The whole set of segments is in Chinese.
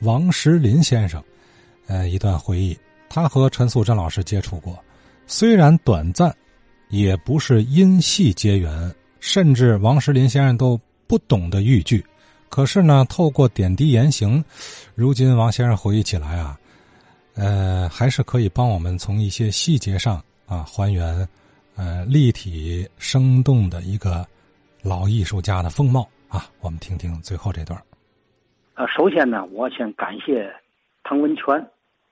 王石林先生，呃，一段回忆。他和陈素贞老师接触过，虽然短暂，也不是因戏结缘，甚至王石林先生都不懂得豫剧。可是呢，透过点滴言行，如今王先生回忆起来啊，呃，还是可以帮我们从一些细节上啊还原，呃，立体生动的一个老艺术家的风貌啊。我们听听最后这段。呃，首先呢，我先感谢唐文全，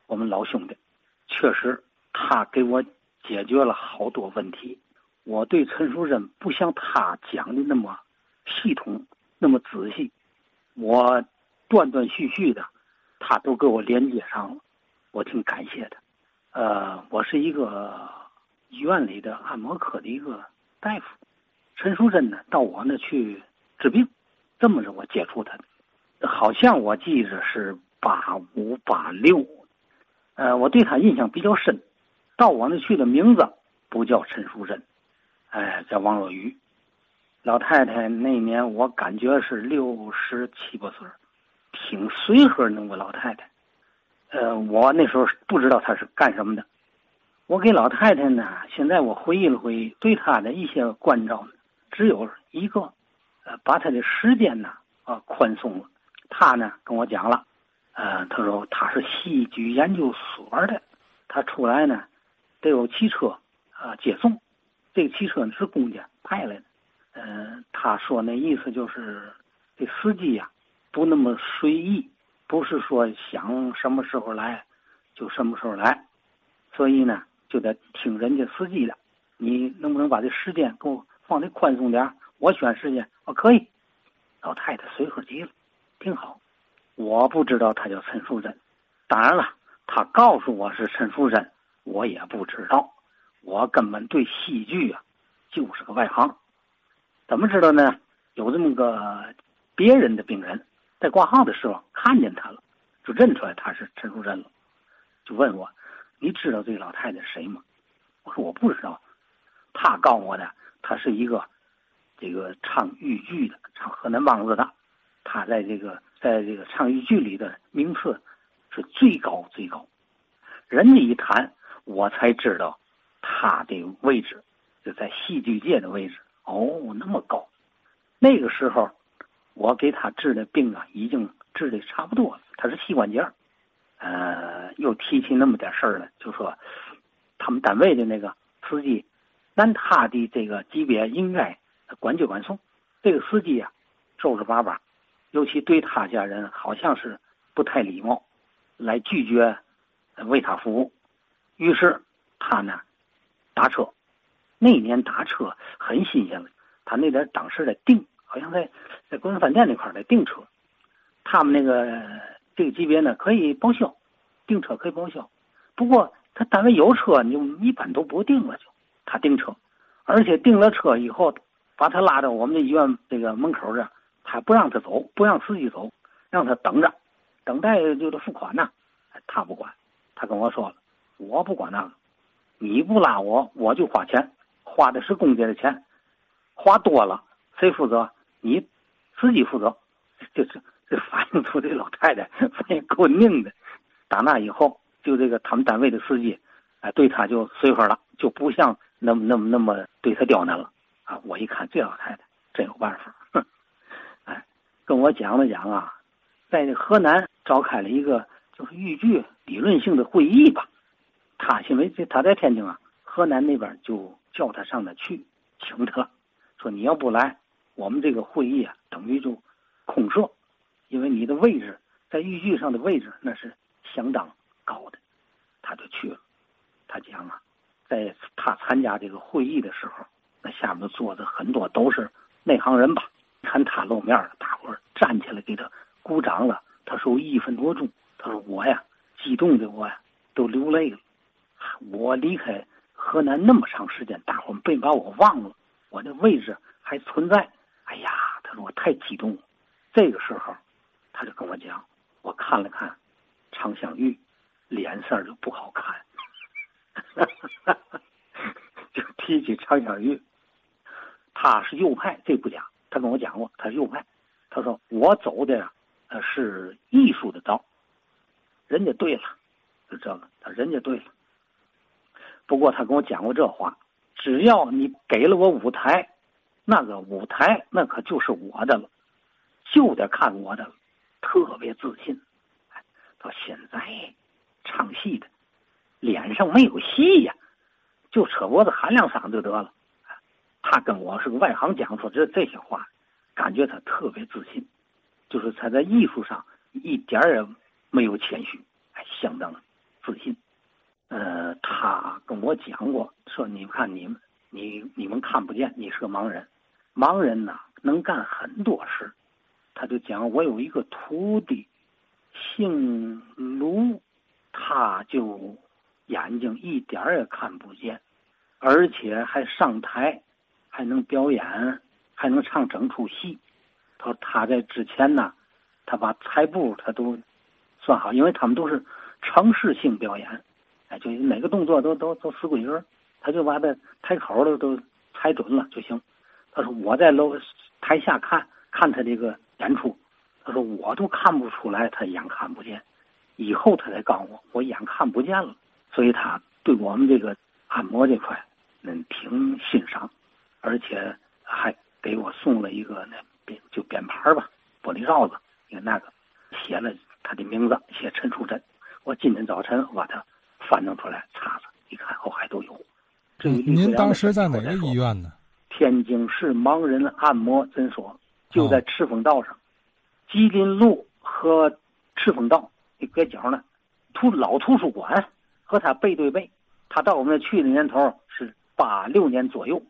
我们老兄弟，确实他给我解决了好多问题。我对陈淑贞不像他讲的那么系统，那么仔细。我断断续续的，他都给我连接上了，我挺感谢的。呃，我是一个医院里的按摩科的一个大夫，陈淑贞呢到我那去治病，这么着我接触他的，好像我记着是八五八六，呃，我对他印象比较深。到我那去的名字不叫陈淑贞，哎，叫王若愚。老太太那年，我感觉是六十七八岁，挺随和那个老太太。呃，我那时候不知道她是干什么的。我给老太太呢，现在我回忆了回忆，对她的一些关照，只有一个，呃，把她的时间呢，啊，宽松了。他呢跟我讲了，呃，他说他是戏剧研究所的，他出来呢，得有汽车啊接送，这个汽车呢是公家派来的。嗯，他说那意思就是，这司机呀，不那么随意，不是说想什么时候来，就什么时候来，所以呢，就得听人家司机的。你能不能把这时间给我放的宽松点我选时间，我可以。老太太随和极了，挺好。我不知道他叫陈淑珍，当然了，他告诉我是陈淑珍，我也不知道。我根本对戏剧啊，就是个外行。怎么知道呢？有这么个别人的病人，在挂号的时候看见他了，就认出来他是陈淑珍了，就问我：“你知道这个老太太是谁吗？”我说：“我不知道。”他告诉我的，他是一个这个唱豫剧的，唱河南梆子的。他在这个在这个唱豫剧里的名次是最高最高。人家一谈，我才知道他的位置就在戏剧界的位置。哦，那么高，那个时候，我给他治的病啊，已经治的差不多了。他是膝关节，呃，又提起那么点事儿了，就说他们单位的那个司机，按他的这个级别应该管接管送。这个司机啊，皱着巴巴，尤其对他家人好像是不太礼貌，来拒绝为他服务。于是他呢，打车。那年打车很新鲜了，他那点当时在订，好像在在国人饭店那块儿在订车。他们那个这个级别呢可以报销，订车可以报销。不过他单位有车，你就一般都不订了，就他订车，而且订了车以后，把他拉到我们的医院这个门口这，不让他走，不让司机走，让他等着，等待就得付款呢。他不管，他跟我说了，我不管那个，你不拉我，我就花钱。花的是公家的钱，花多了谁负责？你自己负责。就是这反映出这老太太反应够拧的。打那以后，就这个他们单位的司机，哎，对他就随和了，就不像那么那么那么对他刁难了。啊，我一看这老太太真有办法。跟我讲了讲啊，在河南召开了一个就是豫剧理论性的会议吧。他因为他在天津啊，河南那边就。叫他上那去，请他，说你要不来，我们这个会议啊，等于就空设，因为你的位置在豫剧上的位置那是相当高的，他就去了。他讲啊，在他参加这个会议的时候，那下面坐的很多都是内行人吧，看他露面了，大伙儿站起来给他鼓掌了。他说一分多钟，他说我呀，激动的我呀都流泪了，我离开。河南那么长时间，大伙儿别把我忘了，我的位置还存在。哎呀，他说我太激动了。这个时候，他就跟我讲，我看了看常香玉，脸色就不好看。就提起常香玉，他是右派，这不假。他跟我讲过，他是右派。他说我走的呀呃是艺术的道，人家对了，就这个，他人家对了。不过他跟我讲过这话：只要你给了我舞台，那个舞台那可就是我的了，就得看我的了，特别自信。到现在唱戏的脸上没有戏呀，就扯脖子喊两嗓子就得了。他跟我是个外行讲说这这些话，感觉他特别自信，就是他在艺术上一点儿也没有谦虚，还相当自信。呃，他跟我讲过，说你看你们，你你们看不见，你是个盲人，盲人呐能干很多事。他就讲我有一个徒弟，姓卢，他就眼睛一点儿也看不见，而且还上台。还能表演，还能唱整出戏。他说他在之前呢，他把彩步他都算好，因为他们都是城市性表演，哎，就每个动作都都都死规矩，他就把他台口的都踩准了就行。他说我在楼台下看看他这个演出，他说我都看不出来他眼看不见，以后他才告诉我我眼看不见了，所以他对我们这个按摩这块嗯挺欣赏。而且还给我送了一个那扁就扁牌吧，玻璃罩子，你看那个写了他的名字，写陈树珍。我今天早晨我把它翻弄出来查查，一看哦还都有。这您当时在哪个医院呢？天津市盲人按摩诊所，就在赤峰道上，吉林路和赤峰道一拐角呢。图老图书馆和他背对背。他到我们那去的年头是八六年左右。